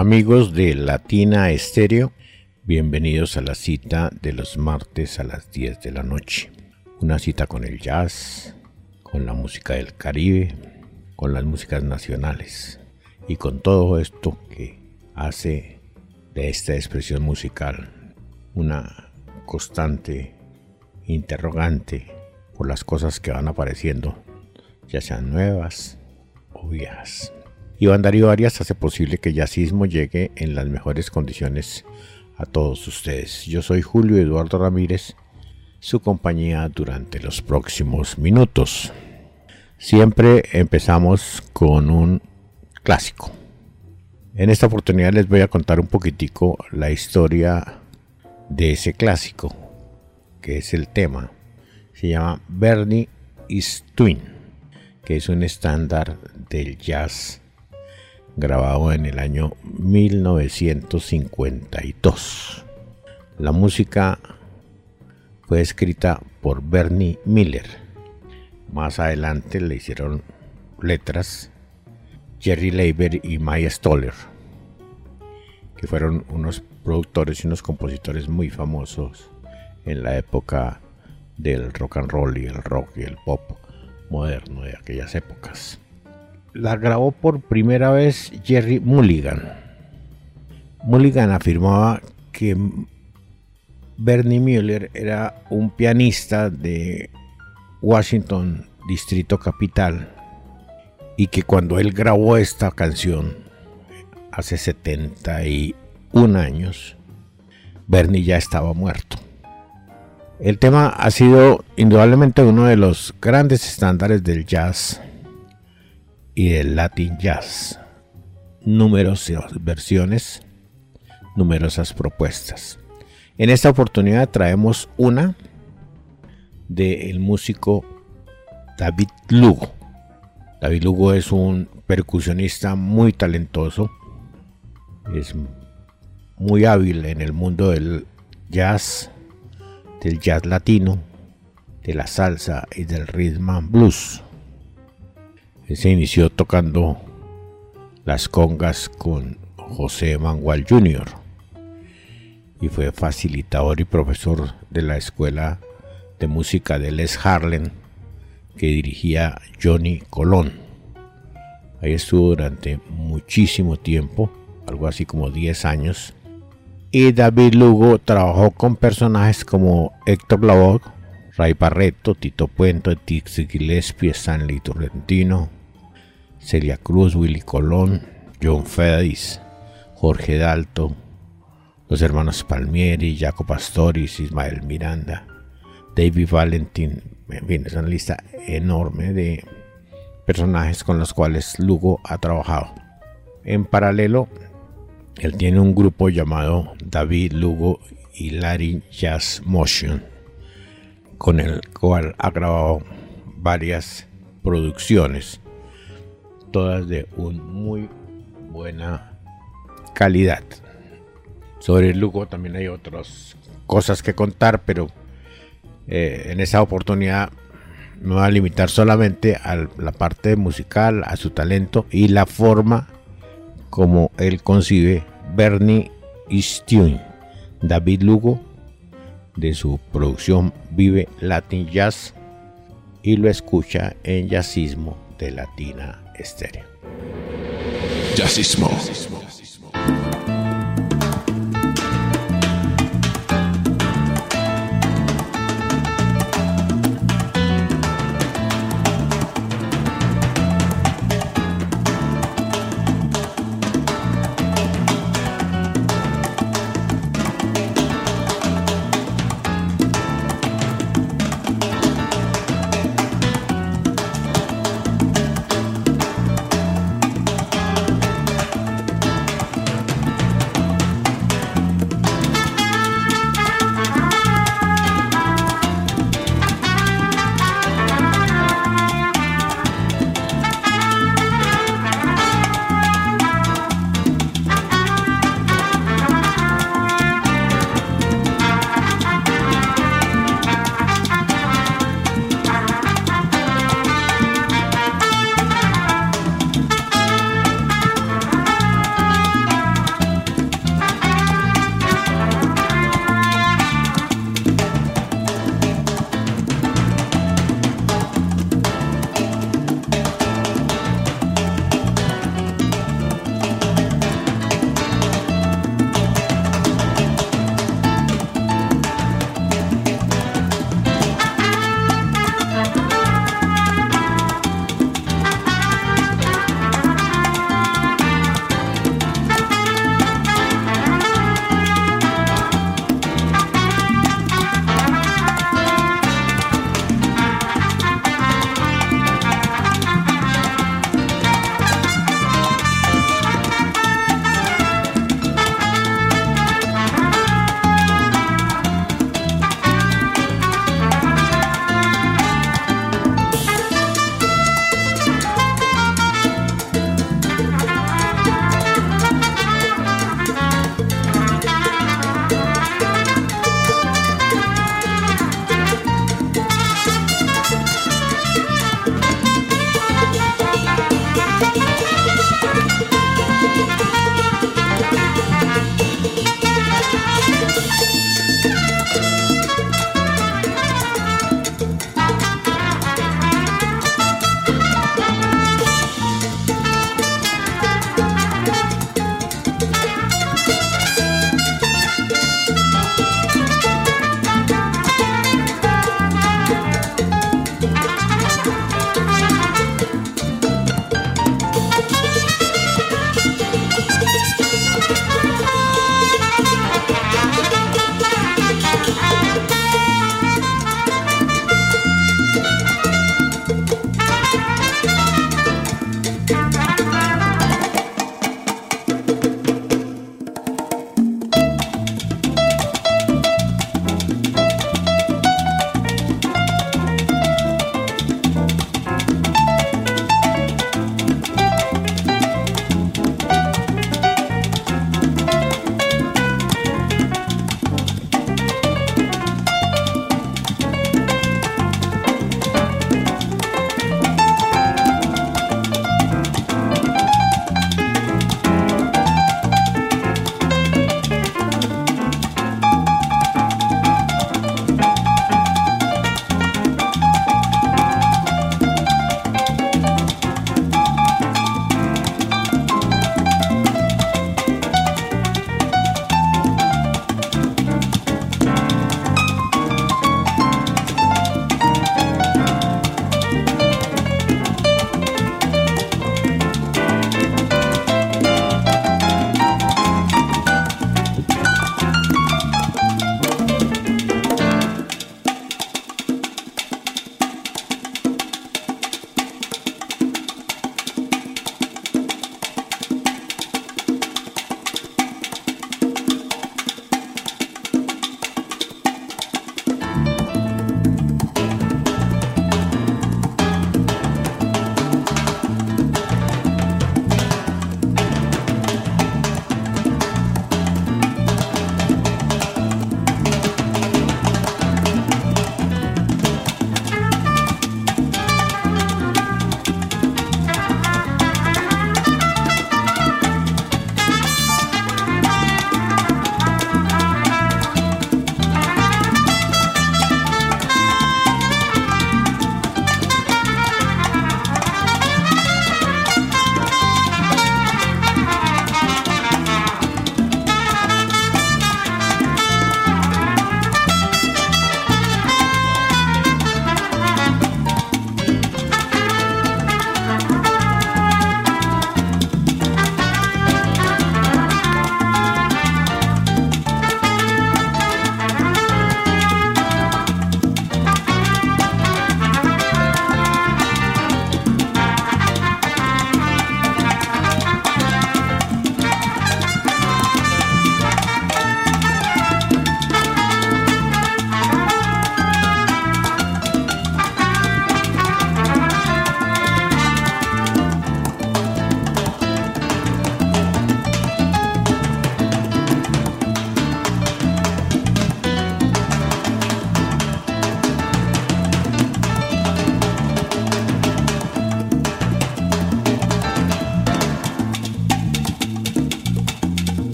Amigos de Latina Estéreo, bienvenidos a la cita de los martes a las 10 de la noche. Una cita con el jazz, con la música del Caribe, con las músicas nacionales y con todo esto que hace de esta expresión musical una constante interrogante por las cosas que van apareciendo, ya sean nuevas o viejas. Iván Darío Arias hace posible que Yacismo llegue en las mejores condiciones a todos ustedes. Yo soy Julio Eduardo Ramírez, su compañía durante los próximos minutos. Siempre empezamos con un clásico. En esta oportunidad les voy a contar un poquitico la historia de ese clásico, que es el tema. Se llama Bernie is Twin, que es un estándar del jazz grabado en el año 1952. La música fue escrita por Bernie Miller. Más adelante le hicieron letras Jerry Leiber y Maya Stoller, que fueron unos productores y unos compositores muy famosos en la época del rock and roll y el rock y el pop moderno de aquellas épocas la grabó por primera vez Jerry Mulligan. Mulligan afirmaba que Bernie Mueller era un pianista de Washington, Distrito Capital, y que cuando él grabó esta canción hace 71 años, Bernie ya estaba muerto. El tema ha sido indudablemente uno de los grandes estándares del jazz y del Latin Jazz. Numerosas versiones, numerosas propuestas. En esta oportunidad traemos una del músico David Lugo. David Lugo es un percusionista muy talentoso, es muy hábil en el mundo del jazz, del jazz latino, de la salsa y del rhythm and blues se inició tocando las congas con José Manuel Jr. y fue facilitador y profesor de la escuela de música de Les Harlem que dirigía Johnny Colón. Ahí estuvo durante muchísimo tiempo, algo así como 10 años. Y David Lugo trabajó con personajes como Héctor Lavoe, Ray Barreto, Tito Puente, Dixie Gillespie, Stanley Torrentino, Celia Cruz, Willy Colón, John Fedis, Jorge Dalto, los hermanos Palmieri, Jaco Pastoris, Ismael Miranda, David Valentin, en fin, es una lista enorme de personajes con los cuales Lugo ha trabajado. En paralelo, él tiene un grupo llamado David Lugo y Larry Jazz Motion, con el cual ha grabado varias producciones todas de un muy buena calidad. Sobre el Lugo también hay otras cosas que contar, pero eh, en esa oportunidad me voy a limitar solamente a la parte musical, a su talento y la forma como él concibe Bernie Easton, David Lugo, de su producción Vive Latin Jazz y lo escucha en Jazzismo de Latina Estéreo. Jazzismo.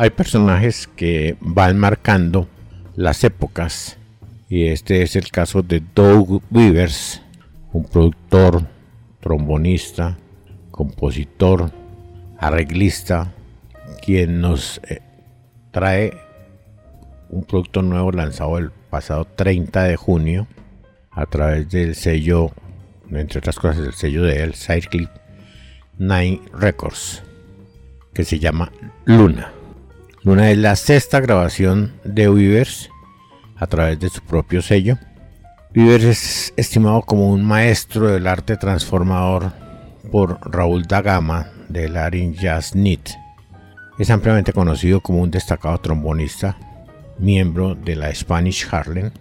Hay personajes que van marcando las épocas y este es el caso de Doug Weavers, un productor, trombonista, compositor, arreglista, quien nos eh, trae un producto nuevo lanzado el pasado 30 de junio a través del sello, entre otras cosas, el sello de él, Cyclip Nine Records, que se llama Luna. Luna es la sexta grabación de Weavers a través de su propio sello. Weavers es estimado como un maestro del arte transformador por Raúl Dagama de Larin Jazz Knit. Es ampliamente conocido como un destacado trombonista, miembro de la Spanish Harlem.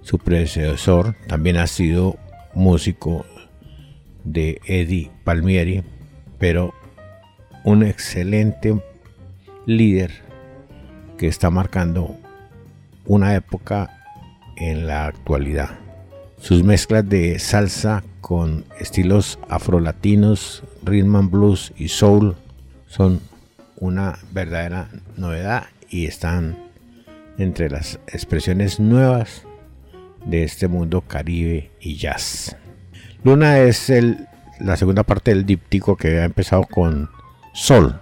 Su predecesor también ha sido músico de Eddie Palmieri, pero un excelente líder que está marcando una época en la actualidad. Sus mezclas de salsa con estilos afrolatinos, rhythm and blues y soul son una verdadera novedad y están entre las expresiones nuevas de este mundo caribe y jazz. Luna es la segunda parte del díptico que ha empezado con Sol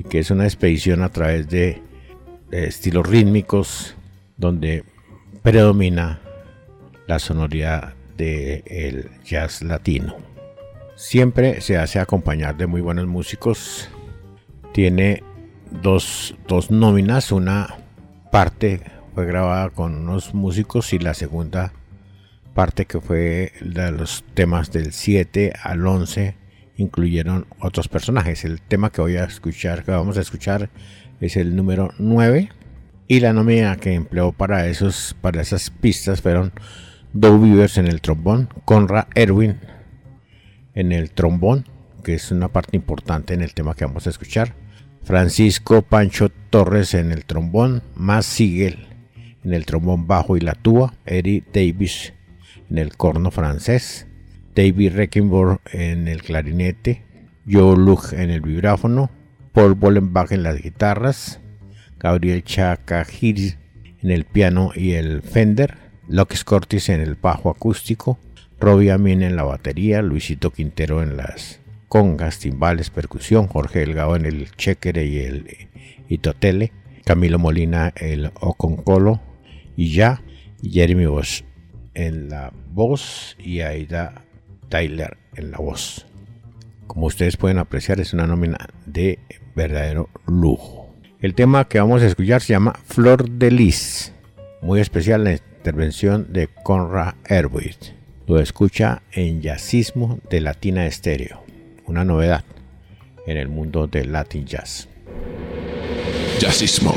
y que es una expedición a través de, estilos rítmicos donde predomina la sonoridad del jazz latino. Siempre se hace acompañar de muy buenos músicos. Tiene dos, dos nóminas, una parte fue grabada con unos músicos y la segunda parte que fue de los temas del 7 al 11 incluyeron otros personajes. El tema que voy a escuchar, que vamos a escuchar es el número 9 y la nómina que empleó para, esos, para esas pistas fueron Doug Beavers en el trombón, Conrad Erwin en el trombón, que es una parte importante en el tema que vamos a escuchar, Francisco Pancho Torres en el trombón, Más Sigel en el trombón bajo y la tuba, Eric Davis en el corno francés, David Reckenborn en el clarinete, Joe Luch en el vibráfono, Paul Bollenbach en las guitarras, Gabriel Chacajir en el piano y el Fender, Locke Cortis en el bajo acústico, Robbie Amin en la batería, Luisito Quintero en las congas, timbales, percusión, Jorge Delgado en el chequere y el itotele, Camilo Molina el oconcolo y ya, Jeremy Bosch en la voz y Aida Tyler en la voz. Como ustedes pueden apreciar es una nómina de verdadero lujo. El tema que vamos a escuchar se llama Flor de Lis, muy especial la intervención de Conrad Erwin. Lo escucha en Jazzismo de Latina Estéreo, una novedad en el mundo del Latin Jazz. Jazzismo.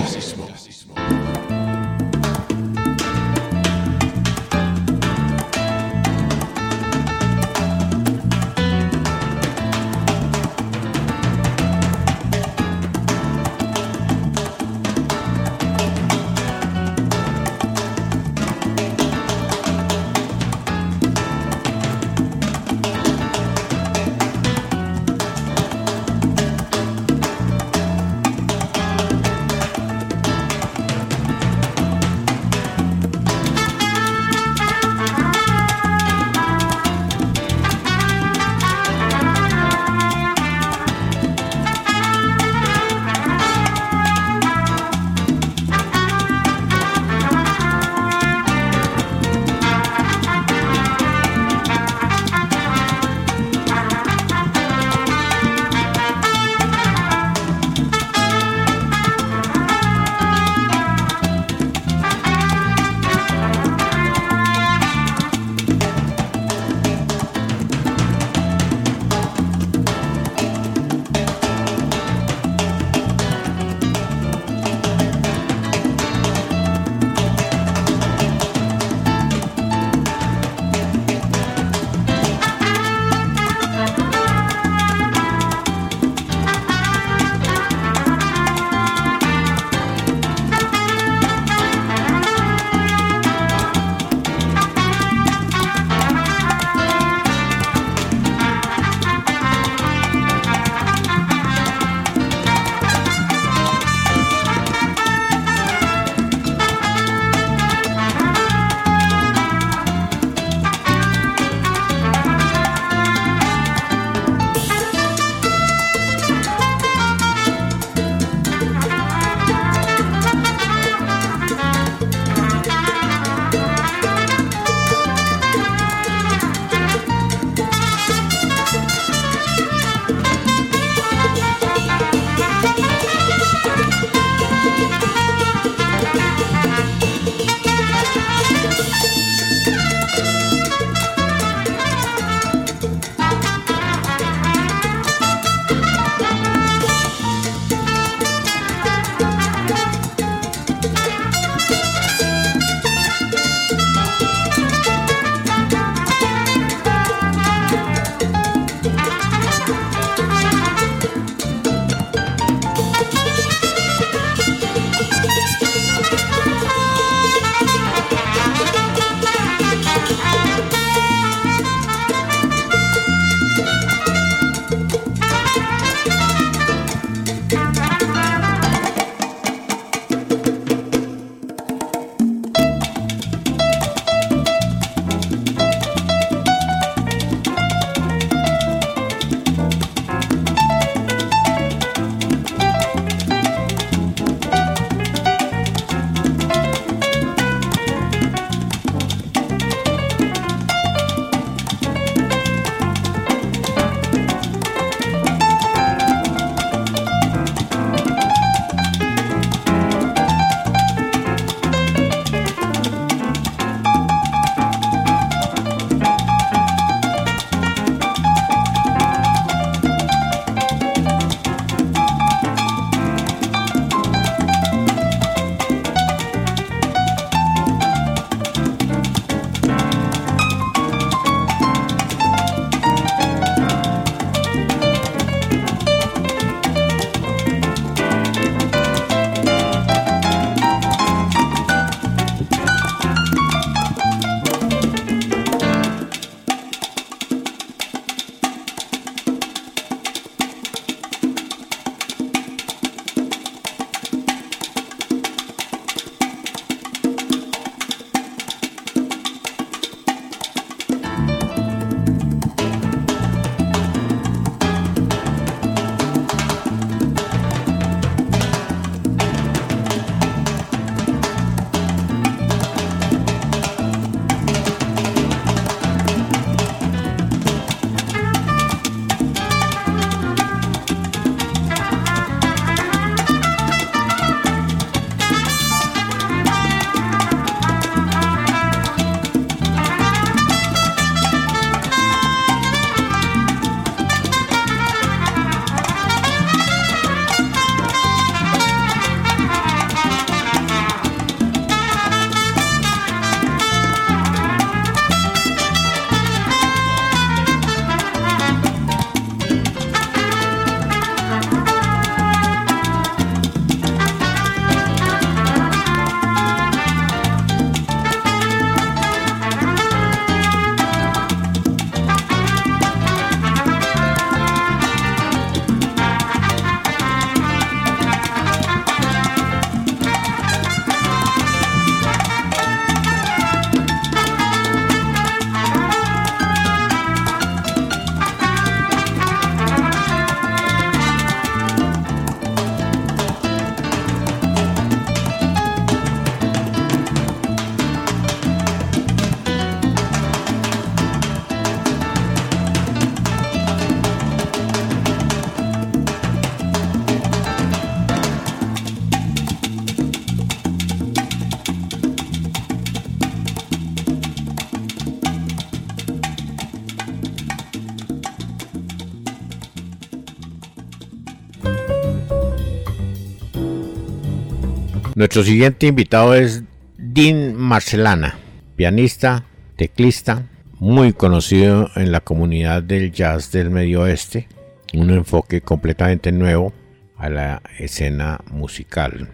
Nuestro siguiente invitado es Dean Marcelana, pianista, teclista, muy conocido en la comunidad del jazz del Medio Oeste, un enfoque completamente nuevo a la escena musical.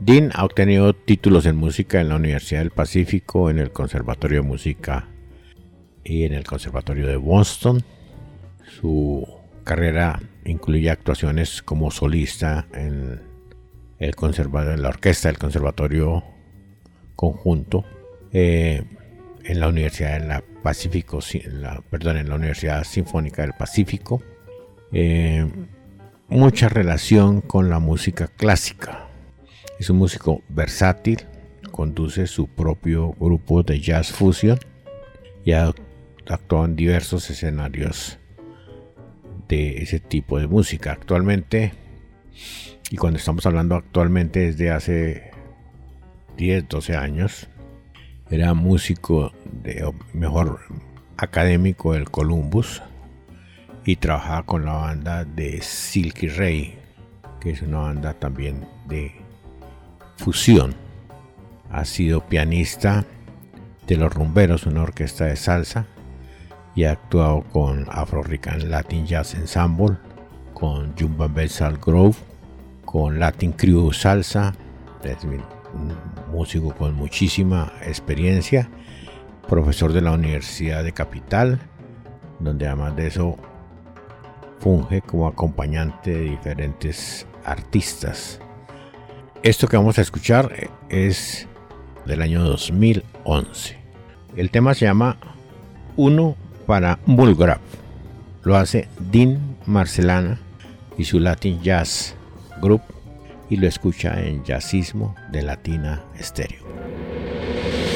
Dean ha obtenido títulos en música en la Universidad del Pacífico, en el Conservatorio de Música y en el Conservatorio de Boston. Su carrera incluye actuaciones como solista en el la orquesta del Conservatorio Conjunto, eh, en la Universidad Pacífico, la, perdón, en la Universidad Sinfónica del Pacífico. Eh, mucha relación con la música clásica. Es un músico versátil, conduce su propio grupo de jazz fusion y actuado en diversos escenarios de ese tipo de música. Actualmente y cuando estamos hablando actualmente desde hace 10, 12 años, era músico de mejor académico del Columbus y trabajaba con la banda de Silky Ray, que es una banda también de fusión. Ha sido pianista de Los Rumberos, una orquesta de salsa, y ha actuado con Afro Rican Latin Jazz Ensemble, con Jumba Bessal Grove, con Latin Crew Salsa, es un músico con muchísima experiencia, profesor de la Universidad de Capital, donde además de eso funge como acompañante de diferentes artistas. Esto que vamos a escuchar es del año 2011. El tema se llama Uno para Mulgraf. Lo hace Dean Marcelana y su Latin Jazz Group y lo escucha en Jazzismo de Latina Stereo.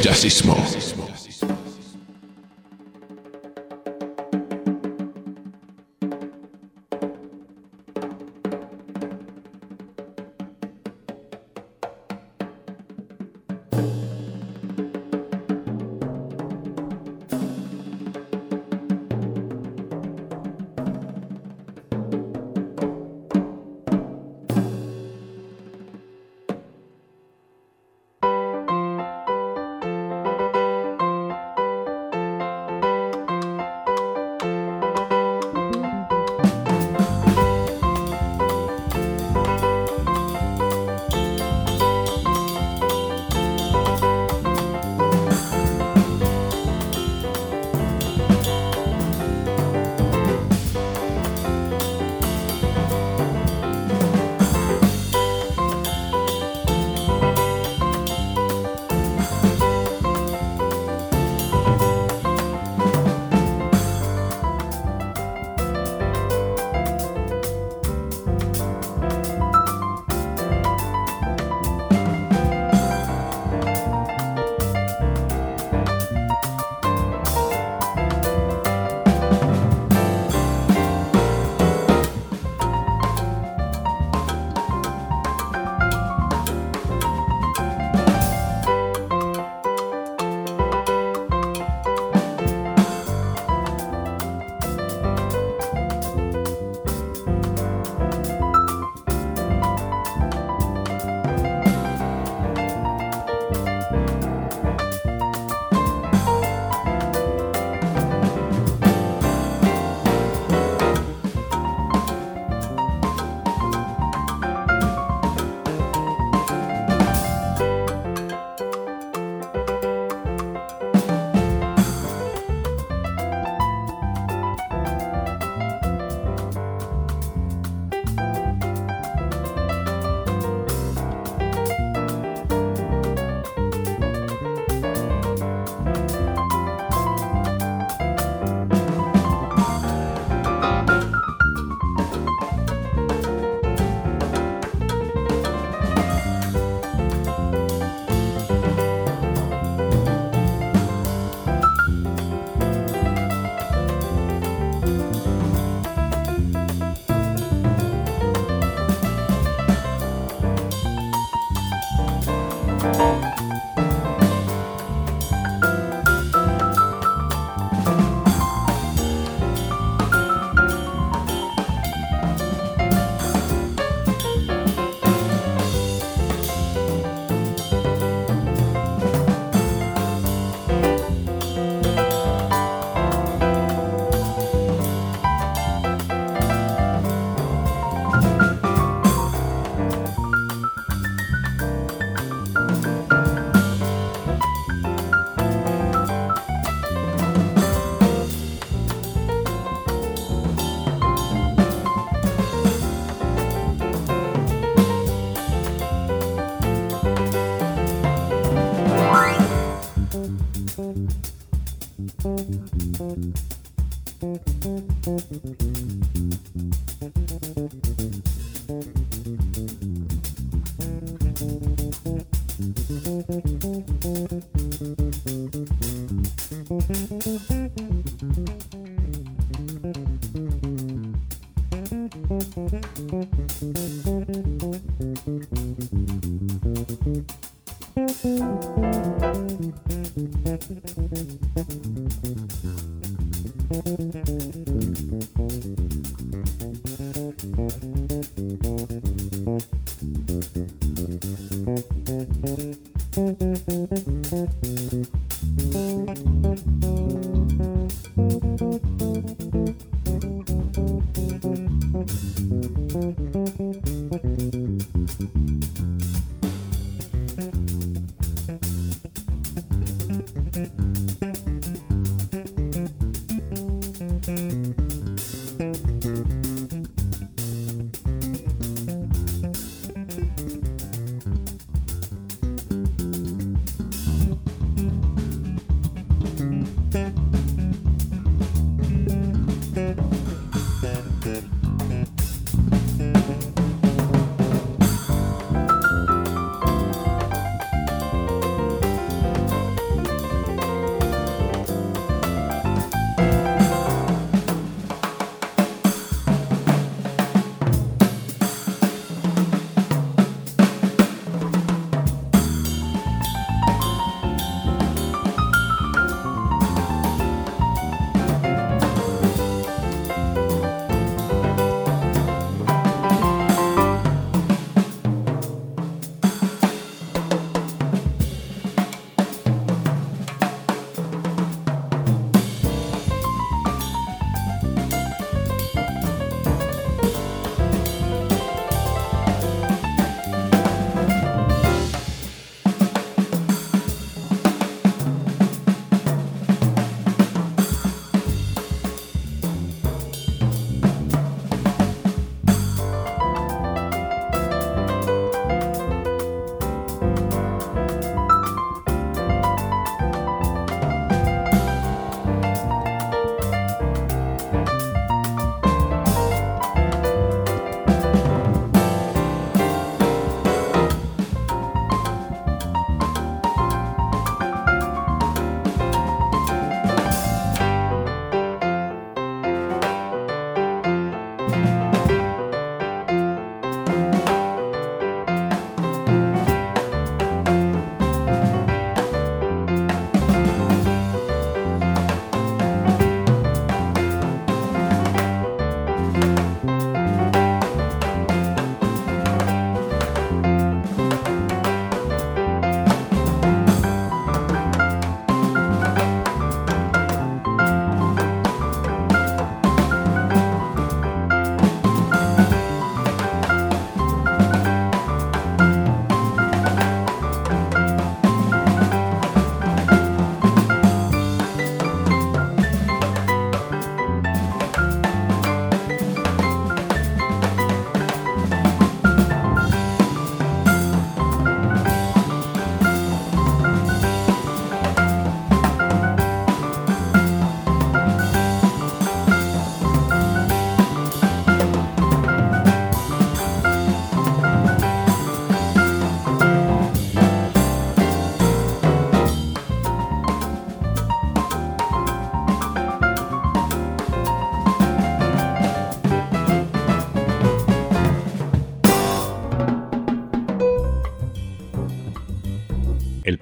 Jazzismo.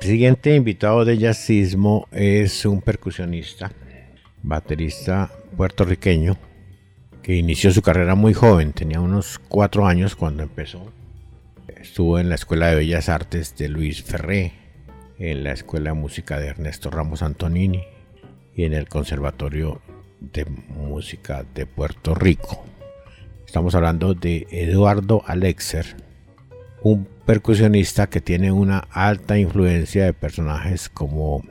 Siguiente invitado de jazzismo es un percusionista, baterista puertorriqueño, que inició su carrera muy joven, tenía unos cuatro años cuando empezó. Estuvo en la Escuela de Bellas Artes de Luis Ferré, en la Escuela de Música de Ernesto Ramos Antonini y en el Conservatorio de Música de Puerto Rico. Estamos hablando de Eduardo Alexer, un percusionista que tiene una alta influencia de personajes como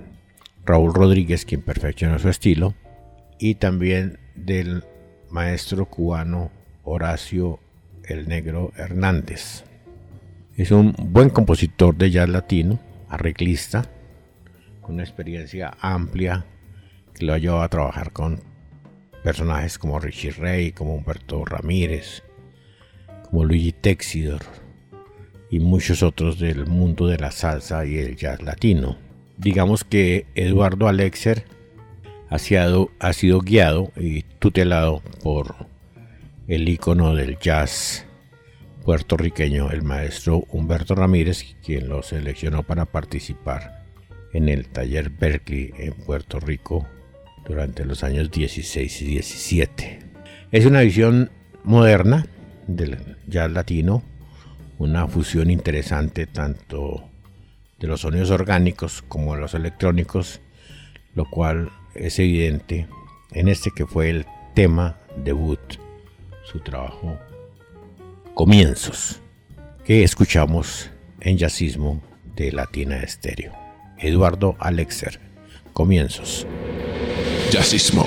Raúl Rodríguez, quien perfeccionó su estilo, y también del maestro cubano Horacio el Negro Hernández. Es un buen compositor de jazz latino, arreglista, con una experiencia amplia que lo ha llevado a trabajar con personajes como Richie Ray, como Humberto Ramírez, como Luigi Texidor, y muchos otros del mundo de la salsa y el jazz latino. Digamos que Eduardo Alexer ha sido, guiado y tutelado por el ícono del jazz puertorriqueño, el maestro Humberto Ramírez, quien lo seleccionó para participar en el taller Berkeley en Puerto Rico durante los años 16 y 17. Es una visión moderna del jazz latino, una fusión interesante tanto de los sonidos orgánicos como de los electrónicos, lo cual es evidente en este que fue el tema debut, su trabajo Comienzos, que escuchamos en Jazzismo de Latina Estéreo. Eduardo Alexer, Comienzos. Jazzismo.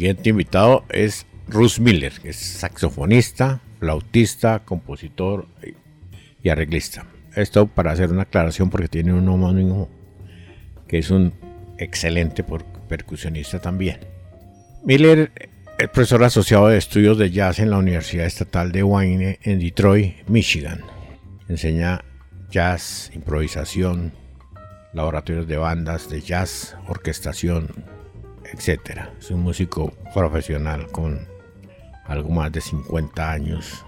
Siguiente invitado es Russ Miller, que es saxofonista, flautista, compositor y arreglista. Esto para hacer una aclaración porque tiene un homónimo que es un excelente percusionista también. Miller es profesor asociado de estudios de jazz en la Universidad Estatal de Wayne en Detroit, Michigan. Enseña jazz, improvisación, laboratorios de bandas de jazz, orquestación, etc. Es un músico profesional con algo más de 50 años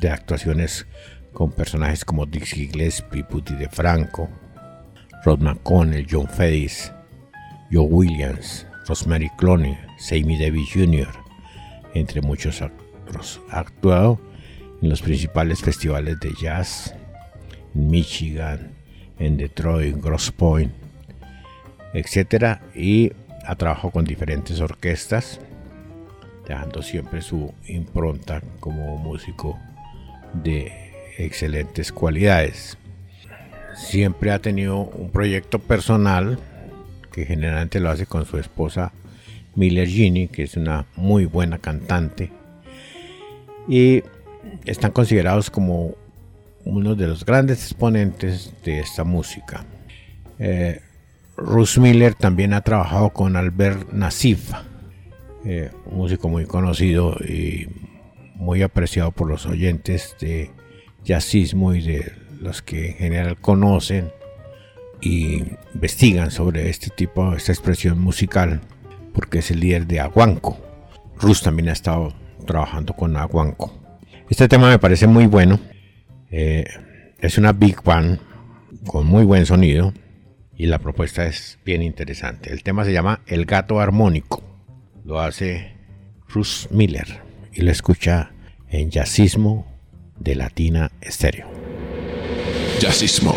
de actuaciones con personajes como Dixie Gillespie, Putty DeFranco, Rod McConnell, John Fedis, Joe Williams, Rosemary Clooney, Sammy Davis Jr., entre muchos otros. Ha actuado en los principales festivales de jazz en Michigan, en Detroit, Gross Point, etc. Y ha trabajado con diferentes orquestas, dejando siempre su impronta como músico de excelentes cualidades. Siempre ha tenido un proyecto personal que generalmente lo hace con su esposa Miller Gini, que es una muy buena cantante. Y están considerados como uno de los grandes exponentes de esta música. Eh, Russ Miller también ha trabajado con Albert Nassif, eh, un músico muy conocido y muy apreciado por los oyentes de jazzismo y de los que en general conocen y investigan sobre este tipo, esta expresión musical, porque es el líder de Aguanco. Russ también ha estado trabajando con Aguanco. Este tema me parece muy bueno. Eh, es una big band con muy buen sonido y la propuesta es bien interesante. El tema se llama El gato armónico. Lo hace Russ Miller y lo escucha en Jazzismo de Latina Estéreo. Jazzismo.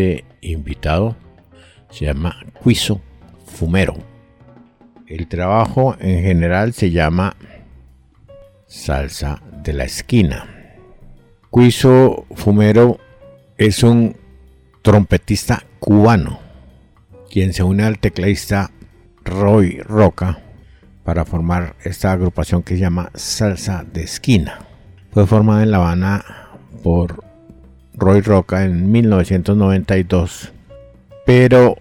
Siguiente invitado se llama Cuiso Fumero. El trabajo en general se llama Salsa de la Esquina. Cuiso Fumero es un trompetista cubano, quien se une al tecladista Roy Roca para formar esta agrupación que se llama Salsa de Esquina. Fue formada en La Habana por Roy Roca en 1992, pero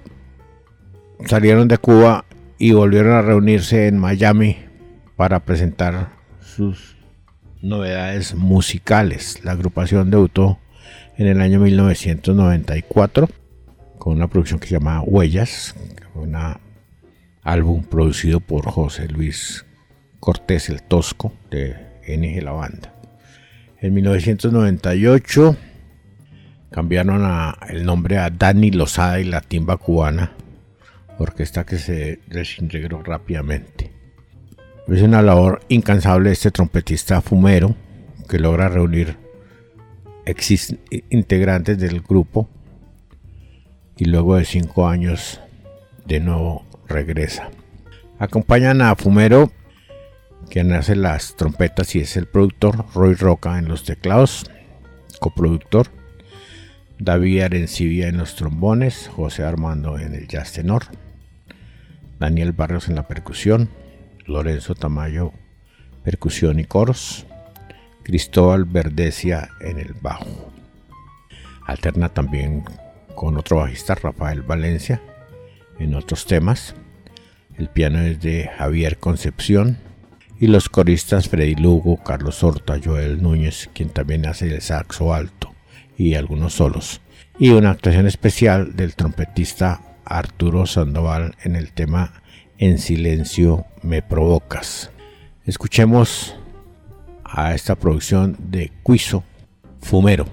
salieron de Cuba y volvieron a reunirse en Miami para presentar sus novedades musicales. La agrupación debutó en el año 1994 con una producción que se llama Huellas, un álbum producido por José Luis Cortés el Tosco de NG La Banda. En 1998 cambiaron el nombre a Dani Lozada y la timba cubana, orquesta que se desintegró rápidamente. Es una labor incansable este trompetista fumero que logra reunir integrantes del grupo y luego de cinco años de nuevo regresa. Acompañan a Fumero, quien hace las trompetas y es el productor, Roy Roca en los teclados, coproductor, David Arencibia en los trombones, José Armando en el jazz tenor, Daniel Barrios en la percusión, Lorenzo Tamayo, percusión y coros, Cristóbal Verdecia en el bajo. Alterna también con otro bajista, Rafael Valencia, en otros temas. El piano es de Javier Concepción y los coristas Freddy Lugo, Carlos Horta, Joel Núñez, quien también hace el saxo alto y algunos solos. Y una actuación especial del trompetista Arturo Sandoval en el tema en silencio me provocas. Escuchemos a esta producción de Cuiso Fumero,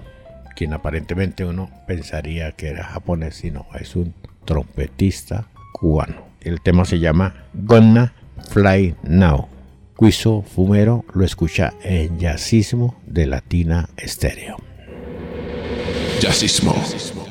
quien aparentemente uno pensaría que era japonés, sino es un trompetista cubano. El tema se llama Gonna Fly Now. Cuiso Fumero lo escucha en Jazzismo de Latina Estéreo. Jazzismo. Small. Small.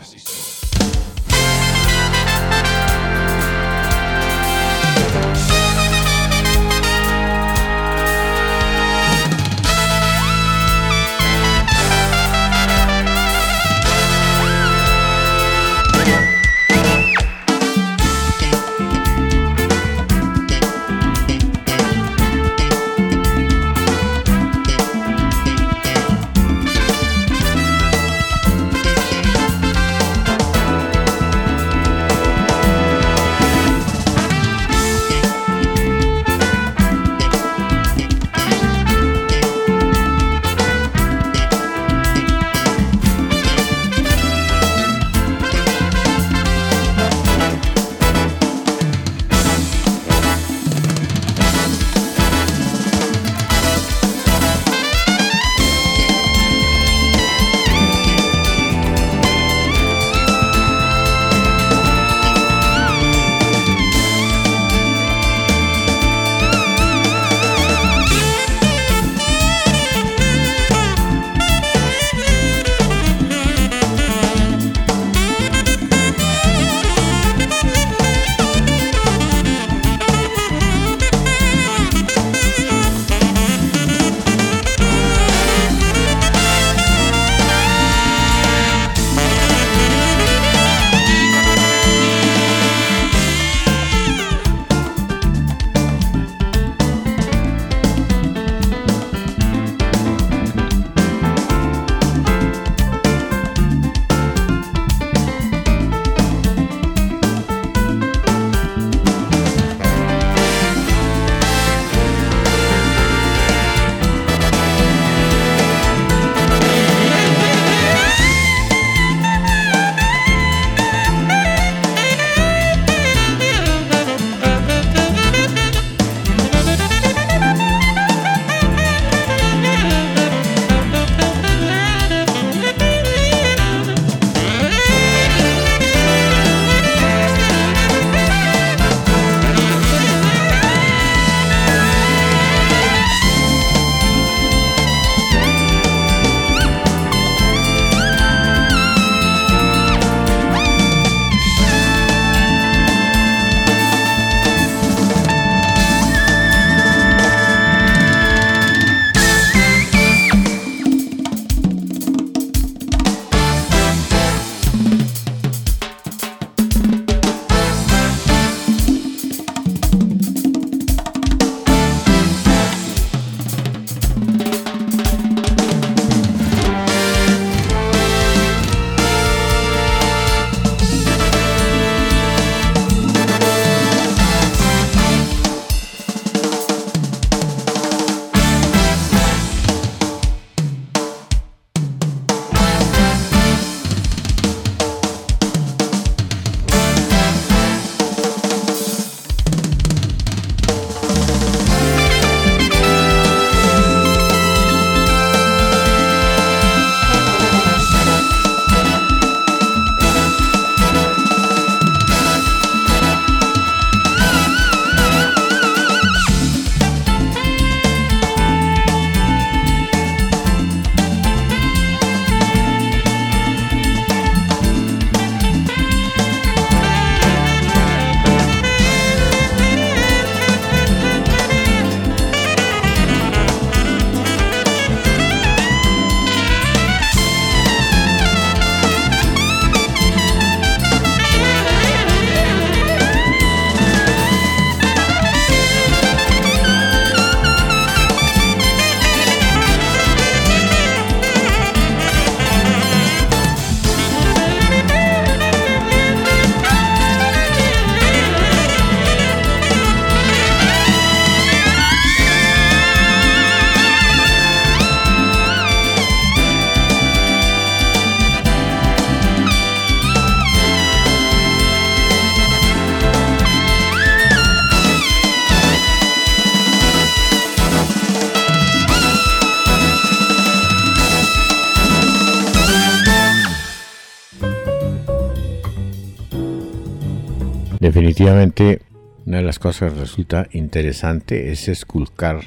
Definitivamente una de las cosas que resulta interesante es esculcar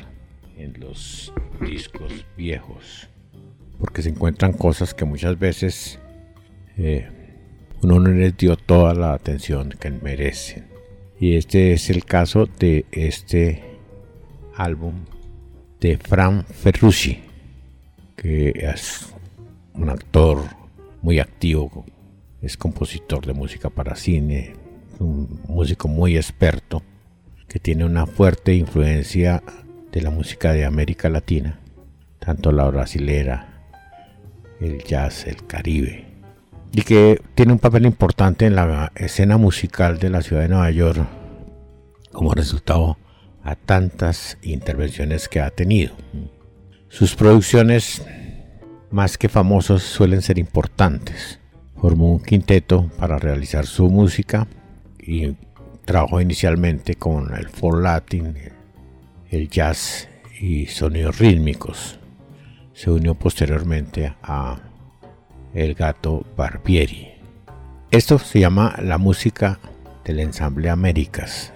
en los discos viejos, porque se encuentran cosas que muchas veces eh, uno no les dio toda la atención que merecen. Y este es el caso de este álbum de Fran Ferrucci, que es un actor muy activo, es compositor de música para cine, un músico muy experto que tiene una fuerte influencia de la música de América Latina, tanto la brasilera, el jazz, el caribe, y que tiene un papel importante en la escena musical de la ciudad de Nueva York como resultado a tantas intervenciones que ha tenido. Sus producciones, más que famosos, suelen ser importantes. Formó un quinteto para realizar su música y trabajó inicialmente con el folk latin, el jazz y sonidos rítmicos. Se unió posteriormente a El Gato Barbieri. Esto se llama la música del ensamble Américas,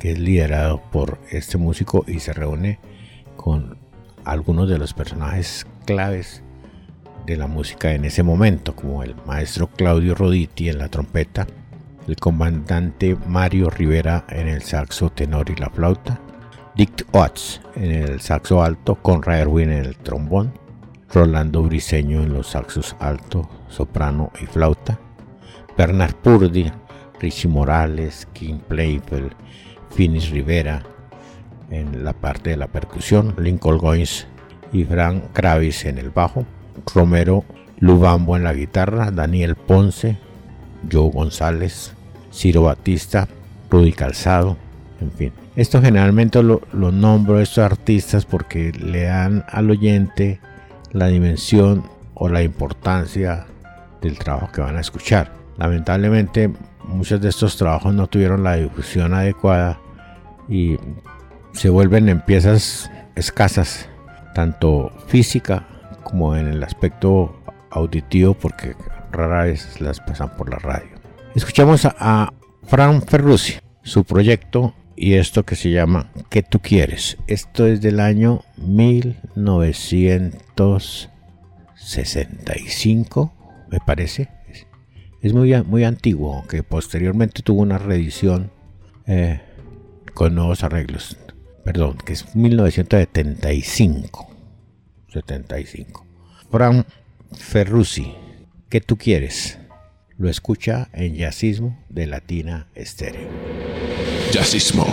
que es liderado por este músico y se reúne con algunos de los personajes claves de la música en ese momento, como el maestro Claudio Roditi en la trompeta, el comandante Mario Rivera en el saxo tenor y la flauta, Dick Watts en el saxo alto, Conrad Erwin en el trombón, Rolando Briseño en los saxos alto, soprano y flauta, Bernard Purdy, Richie Morales, Kim Playfeld, Finis Rivera en la parte de la percusión, Lincoln Goins y Frank Kravis en el bajo, Romero Lubambo en la guitarra, Daniel Ponce, Joe González, Ciro Batista, Rudy Calzado, en fin. Esto generalmente lo, nombro estos artistas porque le dan al oyente la dimensión o la importancia del trabajo que van a escuchar. Lamentablemente muchos de estos trabajos no tuvieron la difusión adecuada y se vuelven en piezas escasas, tanto física como en el aspecto auditivo porque rara vez las pasan por la radio. Escuchamos a, Fran Ferrucci, su proyecto y esto que se llama ¿Qué tú quieres? Esto es del año 1965, me parece. Es muy, muy antiguo, aunque posteriormente tuvo una reedición eh, con nuevos arreglos. Perdón, que es 1975. 75. Fran Ferrucci, ¿qué tú quieres? Lo escucha en Yacismo de Latina Estéreo. Yacismo.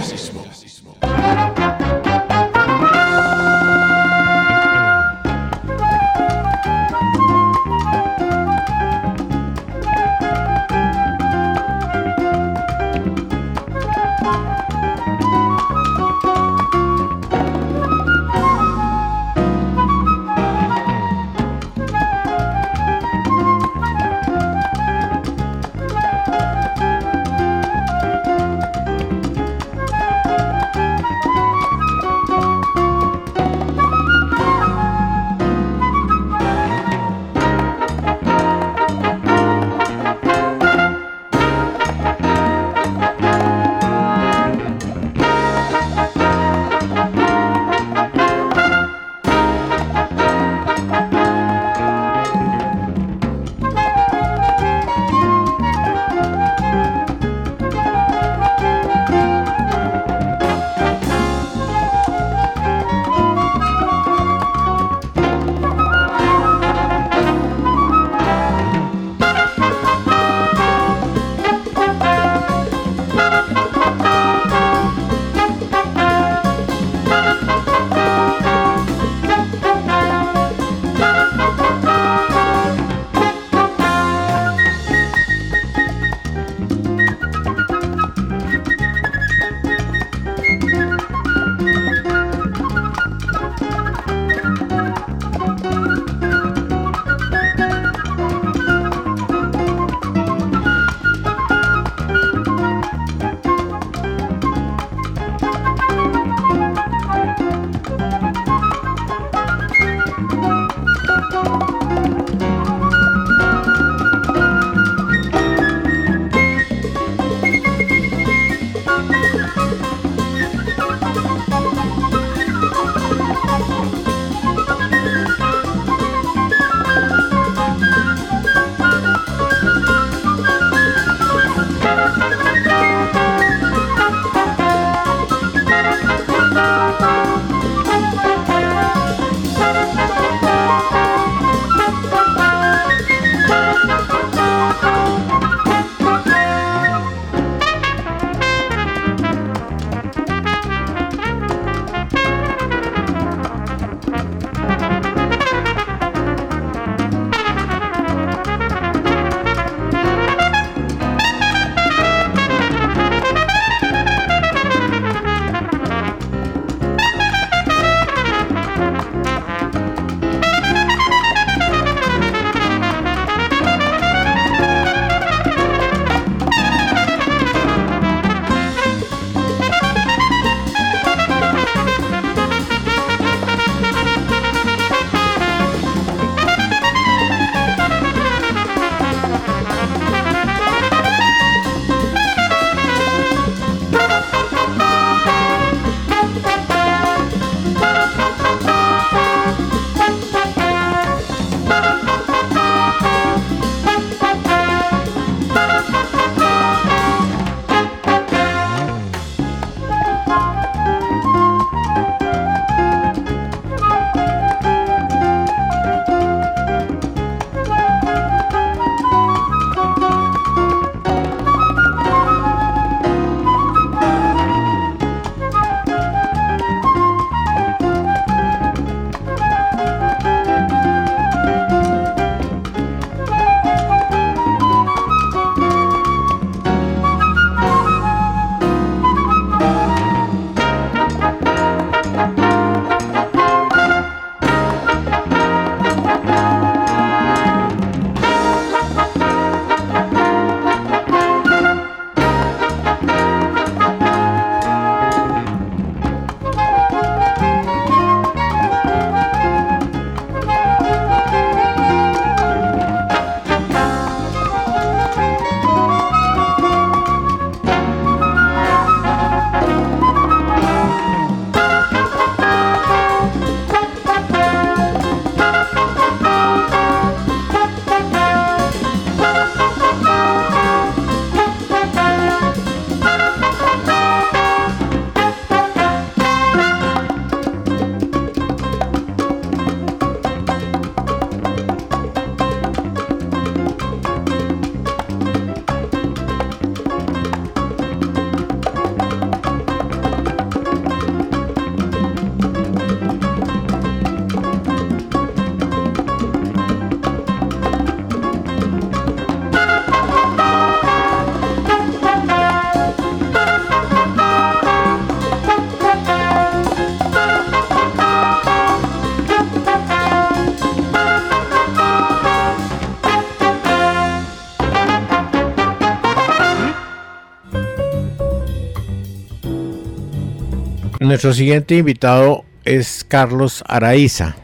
Nuestro siguiente invitado es Carlos Araiza,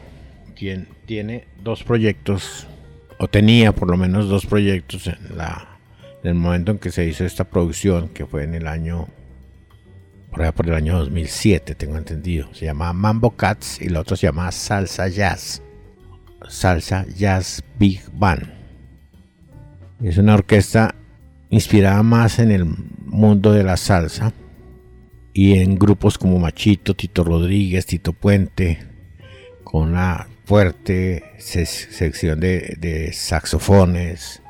quien tiene dos proyectos, o tenía por lo menos dos proyectos en, la, el momento en que se hizo esta producción, que fue en el año, por por el año 2007, tengo entendido. Se llama Mambo Cats y el otro se llama Salsa Jazz. Salsa Jazz Big Band. Es una orquesta inspirada más en el mundo de la salsa y en grupos como Machito, Tito Rodríguez, Tito Puente, con una fuerte sección de, saxofones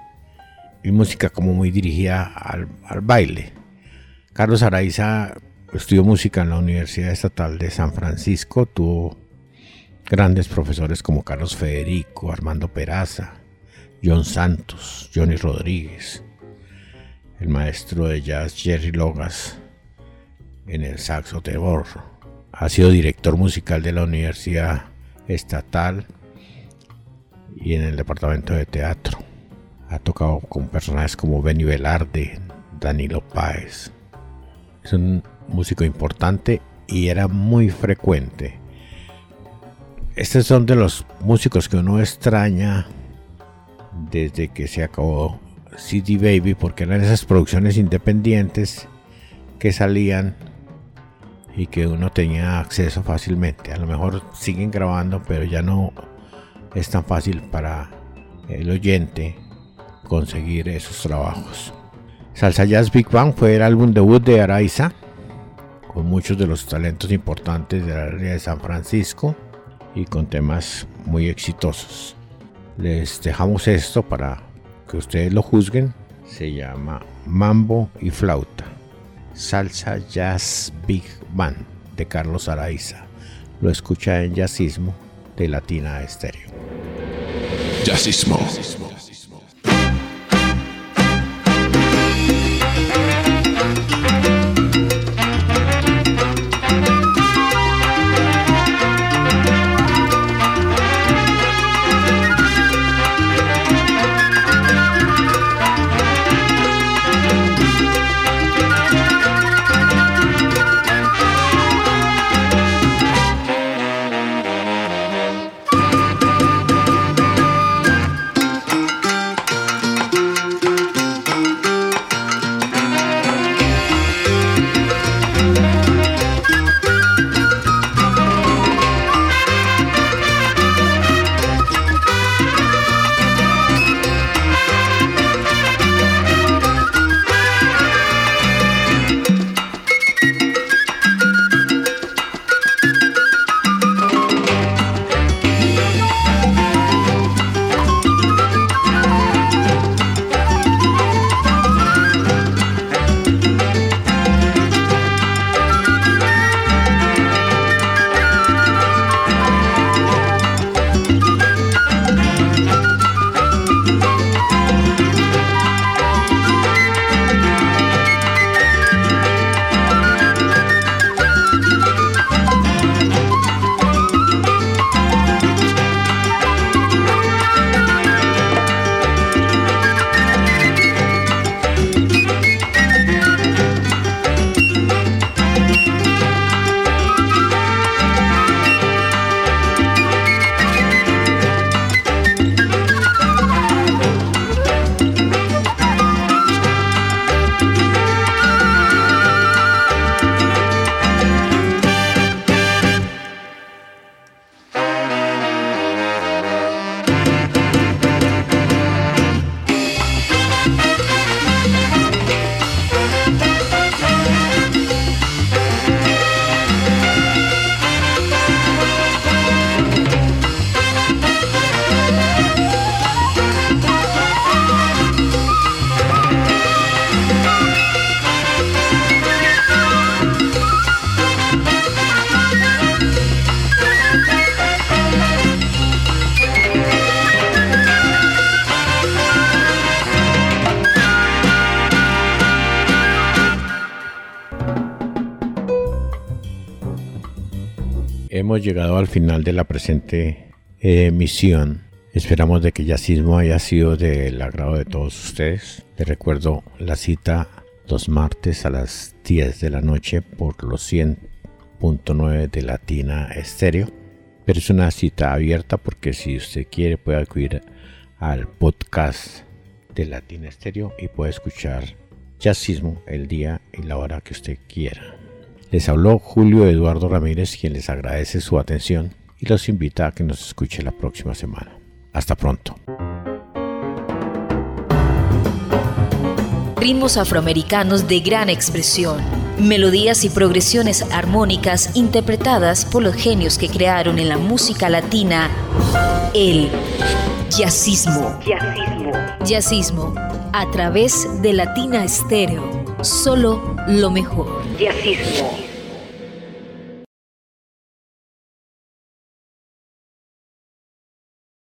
y música como muy dirigida al, al baile. Carlos Araiza estudió música en la Universidad Estatal de San Francisco, tuvo grandes profesores como Carlos Federico, Armando Peraza, John Santos, Johnny Rodríguez, el maestro de jazz Jerry Logas en el saxo tenor. Ha sido director musical de la Universidad Estatal y en el departamento de teatro. Ha tocado con personajes como Benny Velarde, Danilo Páez. Es un músico importante y era muy frecuente. Estos son de los músicos que uno extraña desde que se acabó CD Baby porque eran esas producciones independientes que salían y que uno tenía acceso fácilmente. A lo mejor siguen grabando, pero ya no es tan fácil para el oyente conseguir esos trabajos. Salsa Jazz Big Bang fue el álbum debut de Araiza, con muchos de los talentos importantes de la área de San Francisco y con temas muy exitosos. Les dejamos esto para que ustedes lo juzguen. Se llama Mambo y Flauta. Salsa Jazz Big Band de Carlos Araiza. Lo escucha en Jazzismo de Latina Estéreo. Jazzismo. Hemos llegado al final de la presente emisión. Esperamos de que Yacismo haya sido del agrado de todos ustedes. Les recuerdo la cita los martes a las 10 de la noche por los 100 101.9 de Latina Estéreo. Pero es una cita abierta porque si usted quiere puede acudir al podcast de Latina Estéreo y puede escuchar jazzismo el día y la hora que usted quiera. Les habló Julio Eduardo Ramírez, quien les agradece su atención y los invita a que nos escuche la próxima semana. Hasta pronto. Ritmos afroamericanos de gran expresión, melodías y progresiones armónicas interpretadas por los genios que crearon en la música latina el jazzismo. Jazzismo. Jazzismo a través de Latina Estéreo. Solo lo mejor.